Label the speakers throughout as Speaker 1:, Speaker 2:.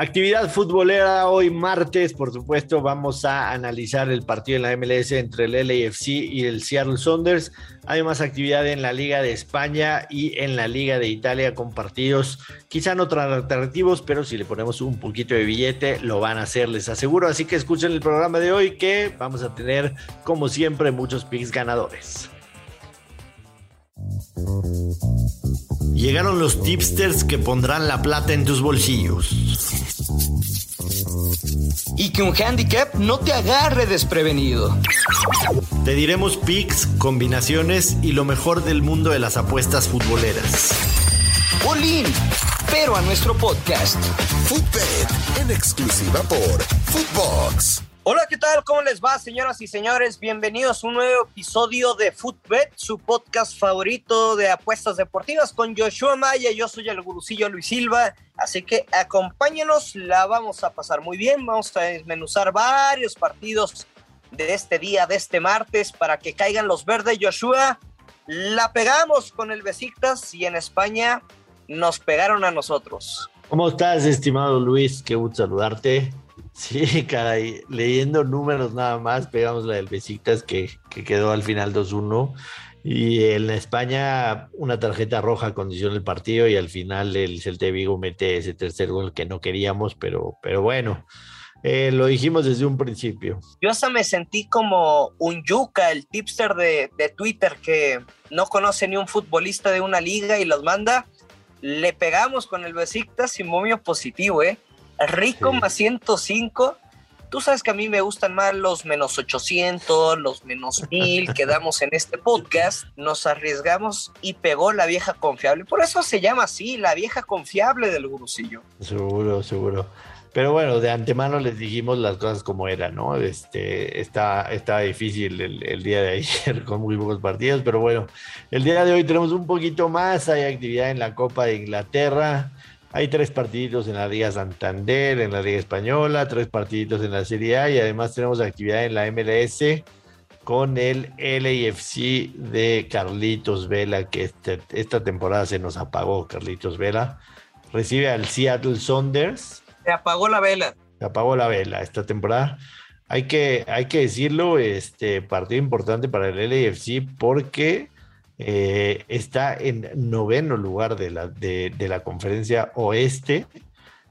Speaker 1: Actividad futbolera hoy martes, por supuesto, vamos a analizar el partido en la MLS entre el LAFC y el Seattle Saunders. Hay más actividad en la Liga de España y en la Liga de Italia con partidos quizá no tan alternativos, pero si le ponemos un poquito de billete lo van a hacer, les aseguro. Así que escuchen el programa de hoy que vamos a tener, como siempre, muchos picks ganadores. Llegaron los tipsters que pondrán la plata en tus bolsillos.
Speaker 2: Y que un handicap no te agarre desprevenido.
Speaker 1: Te diremos picks, combinaciones y lo mejor del mundo de las apuestas futboleras.
Speaker 2: Olin, pero a nuestro podcast.
Speaker 3: Footbet, en exclusiva por Footbox.
Speaker 4: Hola, ¿qué tal? ¿Cómo les va, señoras y señores? Bienvenidos a un nuevo episodio de Footbet, su podcast favorito de apuestas deportivas con Joshua Maya. Yo soy el gurucillo Luis Silva, así que acompáñenos, la vamos a pasar muy bien. Vamos a desmenuzar varios partidos de este día, de este martes, para que caigan los verdes. Joshua, la pegamos con el Besiktas y en España nos pegaron a nosotros.
Speaker 1: ¿Cómo estás, estimado Luis? Qué gusto saludarte. Sí, caray, leyendo números nada más, pegamos la del Besiktas que, que quedó al final 2-1. Y en España, una tarjeta roja condiciona el partido y al final el Celta Vigo mete ese tercer gol que no queríamos, pero, pero bueno, eh, lo dijimos desde un principio.
Speaker 4: Yo hasta me sentí como un yuca, el tipster de, de Twitter que no conoce ni un futbolista de una liga y los manda. Le pegamos con el Besiktas y momio positivo, ¿eh? Rico más 105. Tú sabes que a mí me gustan más los menos 800, los menos 1000 que damos en este podcast. Nos arriesgamos y pegó la vieja confiable. Por eso se llama así, la vieja confiable del gurusillo.
Speaker 1: Seguro, seguro. Pero bueno, de antemano les dijimos las cosas como eran, ¿no? Este, está, está difícil el, el, día de ayer con muy pocos partidos, pero bueno, el día de hoy tenemos un poquito más, hay actividad en la Copa de Inglaterra, hay tres partiditos en la Liga Santander, en la Liga Española, tres partiditos en la Serie A y además tenemos actividad en la MLS con el LAFC de Carlitos Vela, que este, esta temporada se nos apagó Carlitos Vela. Recibe al Seattle Saunders.
Speaker 4: Se apagó la vela.
Speaker 1: Se apagó la vela esta temporada. Hay que, hay que decirlo, este partido importante para el LAFC porque eh, está en noveno lugar de la, de, la conferencia oeste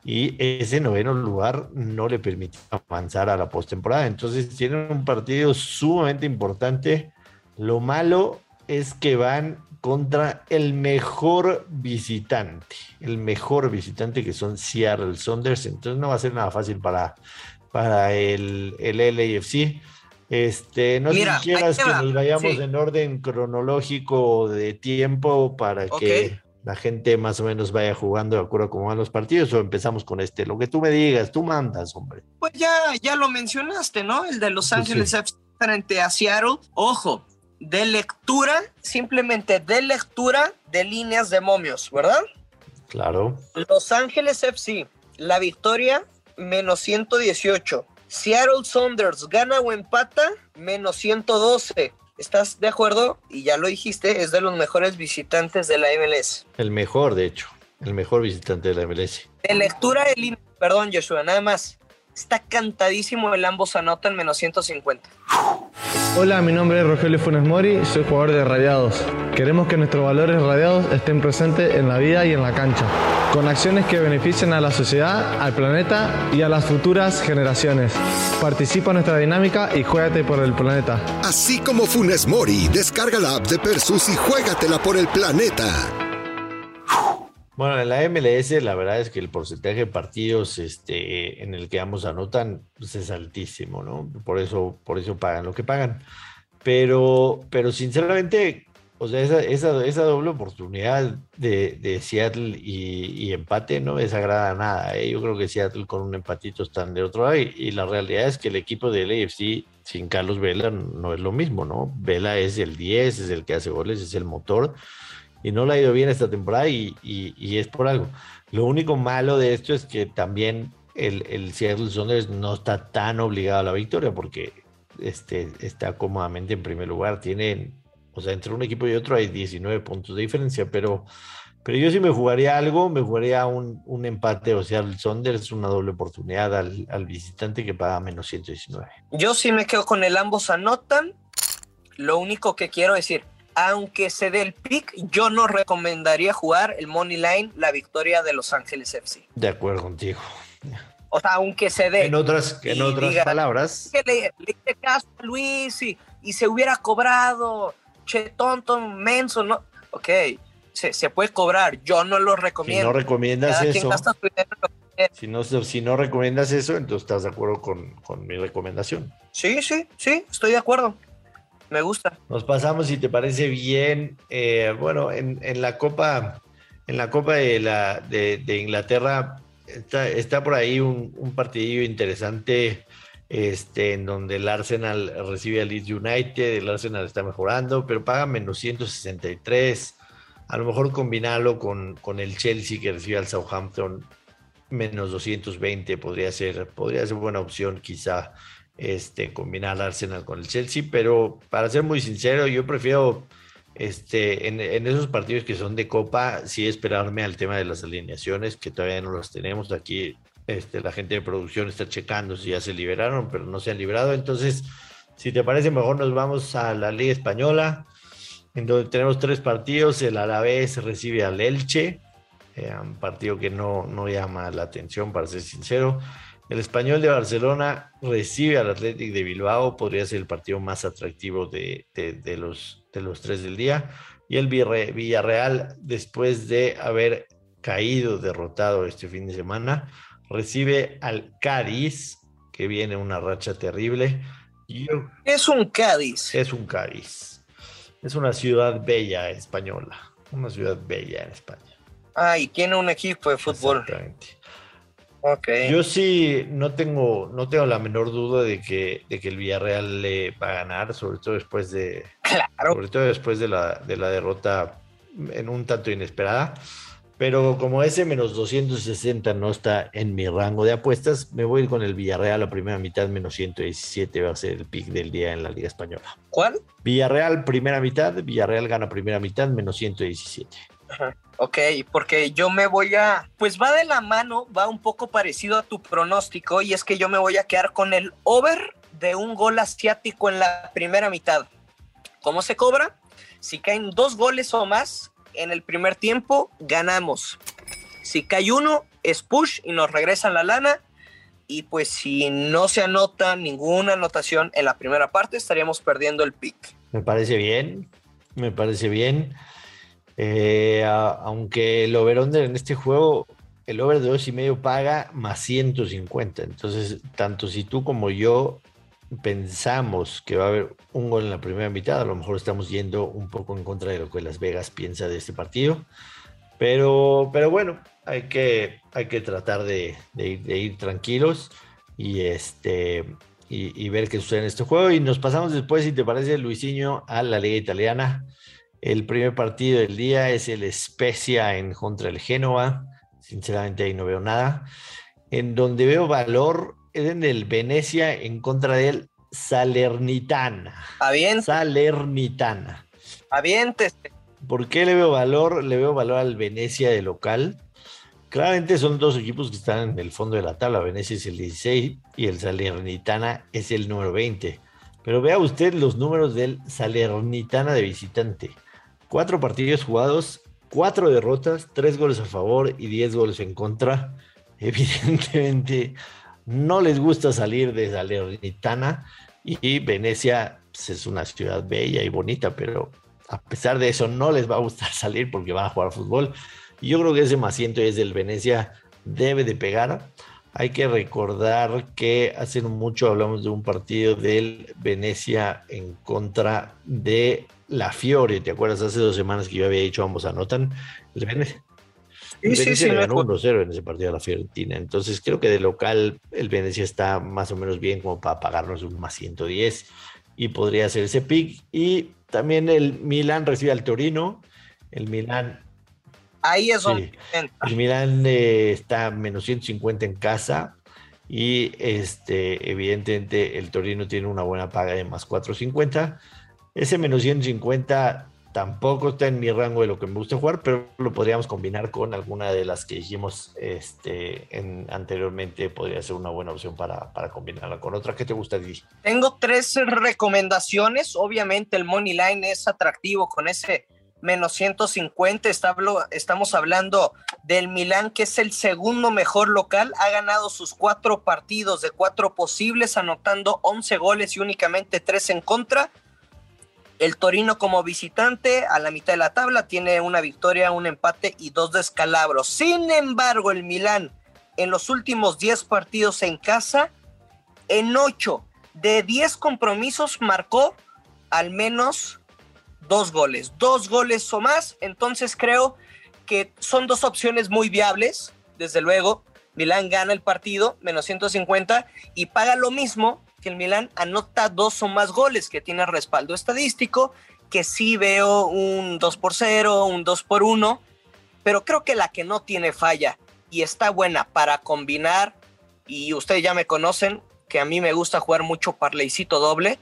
Speaker 1: y ese noveno lugar no le permitió avanzar a la postemporada. Entonces tienen un partido sumamente importante. Lo malo es que van contra el mejor visitante, el mejor visitante que son Seattle Saunders. Entonces no va a ser nada fácil para, para el, el LAFC. Este, no
Speaker 4: Mira,
Speaker 1: sé si quieras que nos vayamos
Speaker 4: Sí.
Speaker 1: en orden cronológico de tiempo para que la gente más o menos vaya jugando de acuerdo a cómo van los partidos o empezamos con este, lo que tú me digas, tú mandas, hombre.
Speaker 4: Pues ya, ya lo mencionaste, ¿no? El de Los Ángeles
Speaker 1: sí.
Speaker 4: Frente a Seattle. Ojo, de lectura, simplemente de lectura de líneas de momios, ¿verdad?
Speaker 1: Claro.
Speaker 4: Los Ángeles FC, la victoria, menos 118. Seattle Saunders gana o empata, menos 112. ¿Estás de acuerdo? Y ya lo dijiste, es de los mejores visitantes de la MLS.
Speaker 1: El mejor, de hecho, el mejor visitante de la MLS.
Speaker 4: De lectura de línea, perdón, Joshua, nada más. Está cantadísimo el ambos anotan menos 150.
Speaker 5: Hola, mi nombre es Rogelio Funes Mori, soy jugador de Radiados. Queremos que nuestros valores radiados estén presentes en la vida y en la cancha, con acciones que beneficien a la sociedad, al planeta y a las futuras generaciones. Participa en nuestra dinámica y juégate por el planeta.
Speaker 3: Así como Funes Mori, descarga la app de Persus y juégatela por el planeta.
Speaker 1: Bueno, en la MLS la verdad es que el porcentaje de partidos este, en el que ambos anotan pues, es altísimo, ¿no? Por eso, por eso pagan lo que pagan. Pero, pero sinceramente, o sea, esa, esa, doble oportunidad de, Seattle y, empate no me desagrada nada. ¿eh? Yo creo que Seattle con un empatito están de otro lado y, la realidad es que el equipo del AFC sin Carlos Vela no es lo mismo, ¿no? Vela es el 10, es el que hace goles, es el motor y no le ha ido bien esta temporada y, y- es por algo. Lo único malo de esto es que también el, el Seattle Sounders no está tan obligado a la victoria porque este, está cómodamente en primer lugar. Tienen, o sea, entre un equipo y otro hay 19 puntos de diferencia, pero, Pero yo sí me jugaría algo, me jugaría un, un empate, o sea, el Sonders una doble oportunidad al, al, visitante que paga menos 119.
Speaker 4: Yo sí me quedo con el ambos anotan. Lo único que quiero decir, aunque se dé el pick, yo no recomendaría jugar el Money Line, la victoria de Los Ángeles FC.
Speaker 1: De acuerdo contigo.
Speaker 4: O sea, aunque se dé.
Speaker 1: En otras, en otras palabras.
Speaker 4: Que le, le caso a Luis y, y, se hubiera cobrado, che, tonto, menso, ¿no? Ok, se, se, puede cobrar, yo no lo recomiendo.
Speaker 1: Si no recomiendas eso. Si no, si no recomiendas eso, entonces estás de acuerdo con, con mi recomendación.
Speaker 4: Sí, sí, sí, estoy de acuerdo. Me gusta.
Speaker 1: Nos pasamos, si te parece bien, eh, bueno, en, en, la Copa, en la Copa de, la, de, de Inglaterra está, está, por ahí un, un partidillo interesante este, en donde el Arsenal recibe al Leeds United, el Arsenal está mejorando, pero paga menos 163. A lo mejor combinarlo con, con el Chelsea que recibe al Southampton menos 220 podría ser, podría ser buena opción quizá este, combinar Arsenal con el Chelsea, pero para ser muy sincero, yo prefiero este, en, en, esos partidos que son de Copa, sí esperarme al tema de las alineaciones, que todavía no las tenemos. Aquí este, la gente de producción está checando si ya se liberaron, pero no se han librado. Entonces, si te parece, mejor nos vamos a la Liga Española, en donde tenemos tres partidos. El Alavés recibe al Elche, eh, un partido que no, no llama la atención, para ser sincero. El español de Barcelona recibe al Athletic de Bilbao, podría ser el partido más atractivo de, de, de, los, de los tres del día. Y el Villarreal, después de haber caído derrotado este fin de semana, recibe al Cádiz, que viene una racha terrible.
Speaker 4: Es un Cádiz.
Speaker 1: Es un Cádiz. Es una ciudad bella española, una ciudad bella en España.
Speaker 4: Ah, y tiene un equipo de fútbol.
Speaker 1: Exactamente. Okay. Yo sí no tengo, no tengo la menor duda de que, de que el Villarreal le va a ganar, sobre todo después de,
Speaker 4: claro.
Speaker 1: sobre todo después de la, de la derrota en un tanto inesperada. Pero como ese menos 260 no está en mi rango de apuestas, me voy a ir con el Villarreal la primera mitad, menos 117 va a ser el pick del día en la Liga Española.
Speaker 4: ¿Cuál?
Speaker 1: Villarreal primera mitad, Villarreal gana primera mitad, menos 117.
Speaker 4: Ajá. Ok, porque yo me voy a, pues va de la mano, va un poco parecido a tu pronóstico y es que yo me voy a quedar con el over de un gol asiático en la primera mitad. ¿Cómo se cobra? Si caen dos goles o más en el primer tiempo, ganamos. Si cae uno, es push y nos regresan la lana. Y pues si no se anota ninguna anotación en la primera parte, estaríamos perdiendo el pick.
Speaker 1: Me parece bien, me parece bien. Eh, aunque el over-under en este juego, el over de dos y medio paga más 150. Entonces, tanto si tú como yo pensamos que va a haber un gol en la primera mitad, a lo mejor estamos yendo un poco en contra de lo que Las Vegas piensa de este partido. Pero, pero bueno, hay que, hay que tratar de, de, de ir, tranquilos y, este, y, y, ver qué sucede en este juego. Y nos pasamos después, si te parece, Luisinho, a la Liga Italiana. El primer partido del día es el Spezia en contra del Génova. Sinceramente ahí no veo nada. En donde veo valor es en el Venecia en contra del Salernitana.
Speaker 4: Aviente.
Speaker 1: Salernitana.
Speaker 4: Aviéntese.
Speaker 1: ¿Por qué le veo valor? Le veo valor al Venecia de local. Claramente son dos equipos que están en el fondo de la tabla. Venecia es el 16 y el Salernitana es el número 20. Pero vea usted los números del Salernitana de visitante. Cuatro partidos jugados, cuatro derrotas, tres goles a favor y diez goles en contra. Evidentemente no les gusta salir de Salernitana y Venecia pues, es una ciudad bella y bonita, pero a pesar de eso no les va a gustar salir porque van a jugar fútbol. Y yo creo que ese más ciento es del Venecia debe de pegar. Hay que recordar que hace mucho hablamos de un partido del Venecia en contra de la Fiore. ¿Te acuerdas? Hace dos semanas que yo había dicho ambos anotan. El Venecia,
Speaker 4: Sí, sí,
Speaker 1: Venecia
Speaker 4: sí,
Speaker 1: le
Speaker 4: me
Speaker 1: ganó
Speaker 4: acuerdo.
Speaker 1: 1-0 en ese partido a la Fiorentina. Entonces creo que de local el Venecia está más o menos bien como para pagarnos un más 110 y podría hacer ese pick. Y también el Milan recibe al Torino. El Milan
Speaker 4: Ahí es
Speaker 1: Sí.
Speaker 4: donde
Speaker 1: el Milan eh, está menos 150 en casa y este, evidentemente el Torino tiene una buena paga de más 450. Ese menos 150 tampoco está en mi rango de lo que me gusta jugar, pero lo podríamos combinar con alguna de las que dijimos este, en, anteriormente. Podría ser una buena opción para, para combinarla con otra. ¿Qué te gusta, Didi?
Speaker 4: Tengo tres recomendaciones. Obviamente el Money Line es atractivo con ese menos 150. estamos hablando del Milán, que es el segundo mejor local. Ha ganado sus cuatro partidos de cuatro posibles, anotando 11 goles y únicamente tres en contra. El Torino como visitante a la mitad de la tabla tiene una victoria, un empate y dos descalabros. Sin embargo, el Milán en los últimos 10 partidos en casa, en 8 de 10 compromisos marcó al menos dos goles, dos goles o más. Entonces creo que son dos opciones muy viables. Desde luego, Milán gana el partido, menos 150, y paga lo mismo que el Milán anota dos o más goles, que tiene respaldo estadístico, que sí veo un 2 por 0, un 2 por 1, pero creo que la que no tiene falla y está buena para combinar, y ustedes ya me conocen, que a mí me gusta jugar mucho parleycito doble,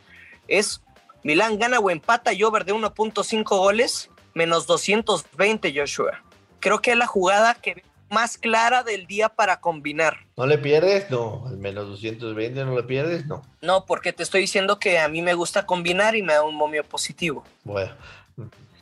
Speaker 4: es Milán gana o empata y over de 1.5 goles, menos 220 Joshua. Creo que es la jugada que más clara del día para combinar.
Speaker 1: ¿No le pierdes? No, al menos 220 no le pierdes, no.
Speaker 4: No, porque te estoy diciendo que a mí me gusta combinar y me da un momio positivo.
Speaker 1: Bueno.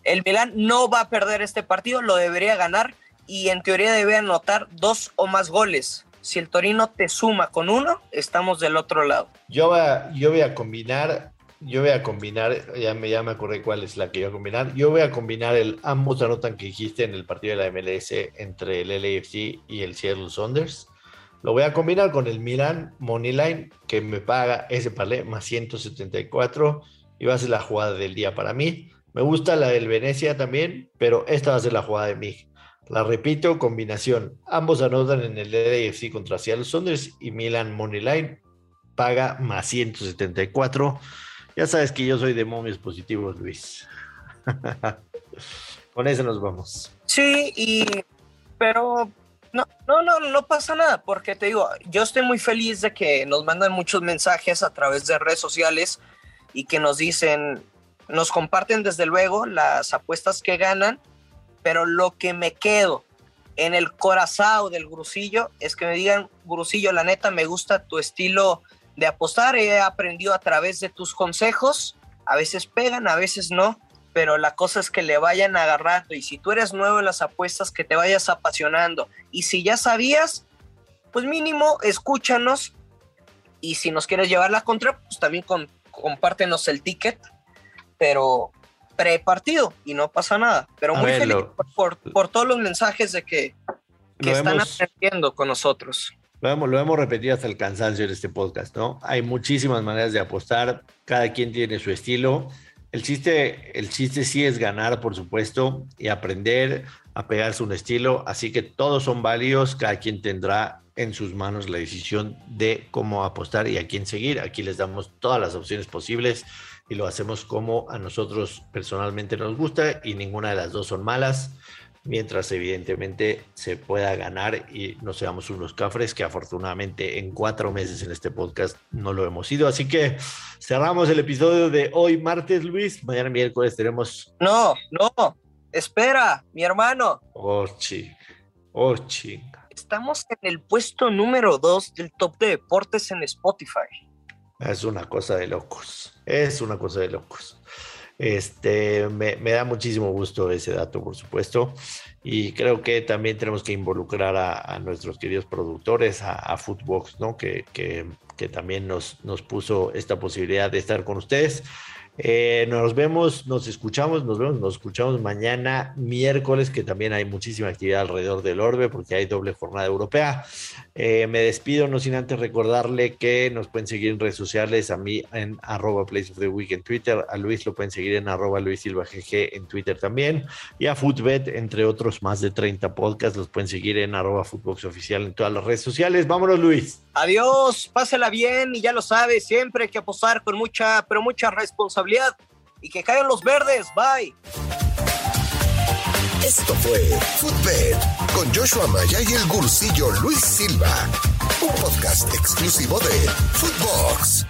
Speaker 4: El Milán no va a perder este partido, lo debería ganar y en teoría debe anotar dos o más goles. Si el Torino te suma con uno, estamos del otro lado.
Speaker 1: Yo, va, yo voy a combinar yo voy a combinar, ya me, ya me acordé cuál es la que voy a combinar. Yo voy a combinar el ambos anotan que dijiste en el partido de la MLS entre el LAFC y el Seattle Saunders. Lo voy a combinar con el Milan Moneyline que me paga ese palé más 174 y va a ser la jugada del día para mí. Me gusta la del Venecia también, pero esta va a ser la jugada de mí. La repito, combinación. Ambos anotan en el LAFC contra Seattle Saunders y Milan Moneyline paga más 174. Ya sabes que yo soy de momios positivos, Luis. Con eso nos vamos.
Speaker 4: Sí, y pero no, no, no, no pasa nada, porque te digo, yo estoy muy feliz de que nos mandan muchos mensajes a través de redes sociales y que nos dicen, nos comparten desde luego las apuestas que ganan, pero lo que me quedo en el corazón del Grusillo es que me digan, Grusillo, la neta, me gusta tu estilo de apostar. He aprendido a través de tus consejos. A veces pegan, a veces no, pero la cosa es que le vayan agarrando. Y si tú eres nuevo en las apuestas, que te vayas apasionando. Y si ya sabías, pues mínimo escúchanos. Y si nos quieres llevar la contra, pues también compártenos el ticket. Pero pre-partido y no pasa nada. Pero muy feliz por, todos los mensajes de que, están aprendiendo con nosotros.
Speaker 1: Lo hemos, repetido hasta el cansancio en este podcast, ¿no? Hay muchísimas maneras de apostar, cada quien tiene su estilo. El chiste, el chiste sí es ganar, por supuesto, y aprender a pegarse un estilo. Así que todos son válidos, cada quien tendrá en sus manos la decisión de cómo apostar y a quién seguir. Aquí les damos todas las opciones posibles y lo hacemos como a nosotros personalmente nos gusta y ninguna de las dos son malas mientras evidentemente se pueda ganar y no seamos unos cafres que afortunadamente en cuatro meses en este podcast no lo hemos sido. Así que cerramos el episodio de hoy martes, Luis. Mañana miércoles tenemos...
Speaker 4: No, no, espera, mi hermano.
Speaker 1: Oh. Oh.
Speaker 4: Estamos en el puesto número dos del top de deportes en Spotify.
Speaker 1: Es una cosa de locos. Es una cosa de locos. Este, me, da muchísimo gusto ese dato, por supuesto. Y creo que también tenemos que involucrar a, nuestros queridos productores, a, Footbox, ¿no? Que, que, que, también nos, nos puso esta posibilidad de estar con ustedes. Eh, nos vemos, nos escuchamos, nos vemos, nos escuchamos mañana miércoles, que también hay muchísima actividad alrededor del Orbe porque hay doble jornada europea. Eh, me despido, no sin antes recordarle que nos pueden seguir en redes sociales, a mí en arroba Place of the Week en Twitter, a Luis lo pueden seguir en arroba Luis Silva en Twitter también, y a Footbet, entre otros más de 30 podcasts, los pueden seguir en arroba Footbox en todas las redes sociales. Vámonos, Luis.
Speaker 4: Adiós, pásela bien y ya lo sabes, siempre hay que apostar con mucha, pero mucha y que caigan los verdes. Bye.
Speaker 3: Esto fue Footbed con Joshua Maya y el gursillo Luis Silva, un podcast exclusivo de Footbox.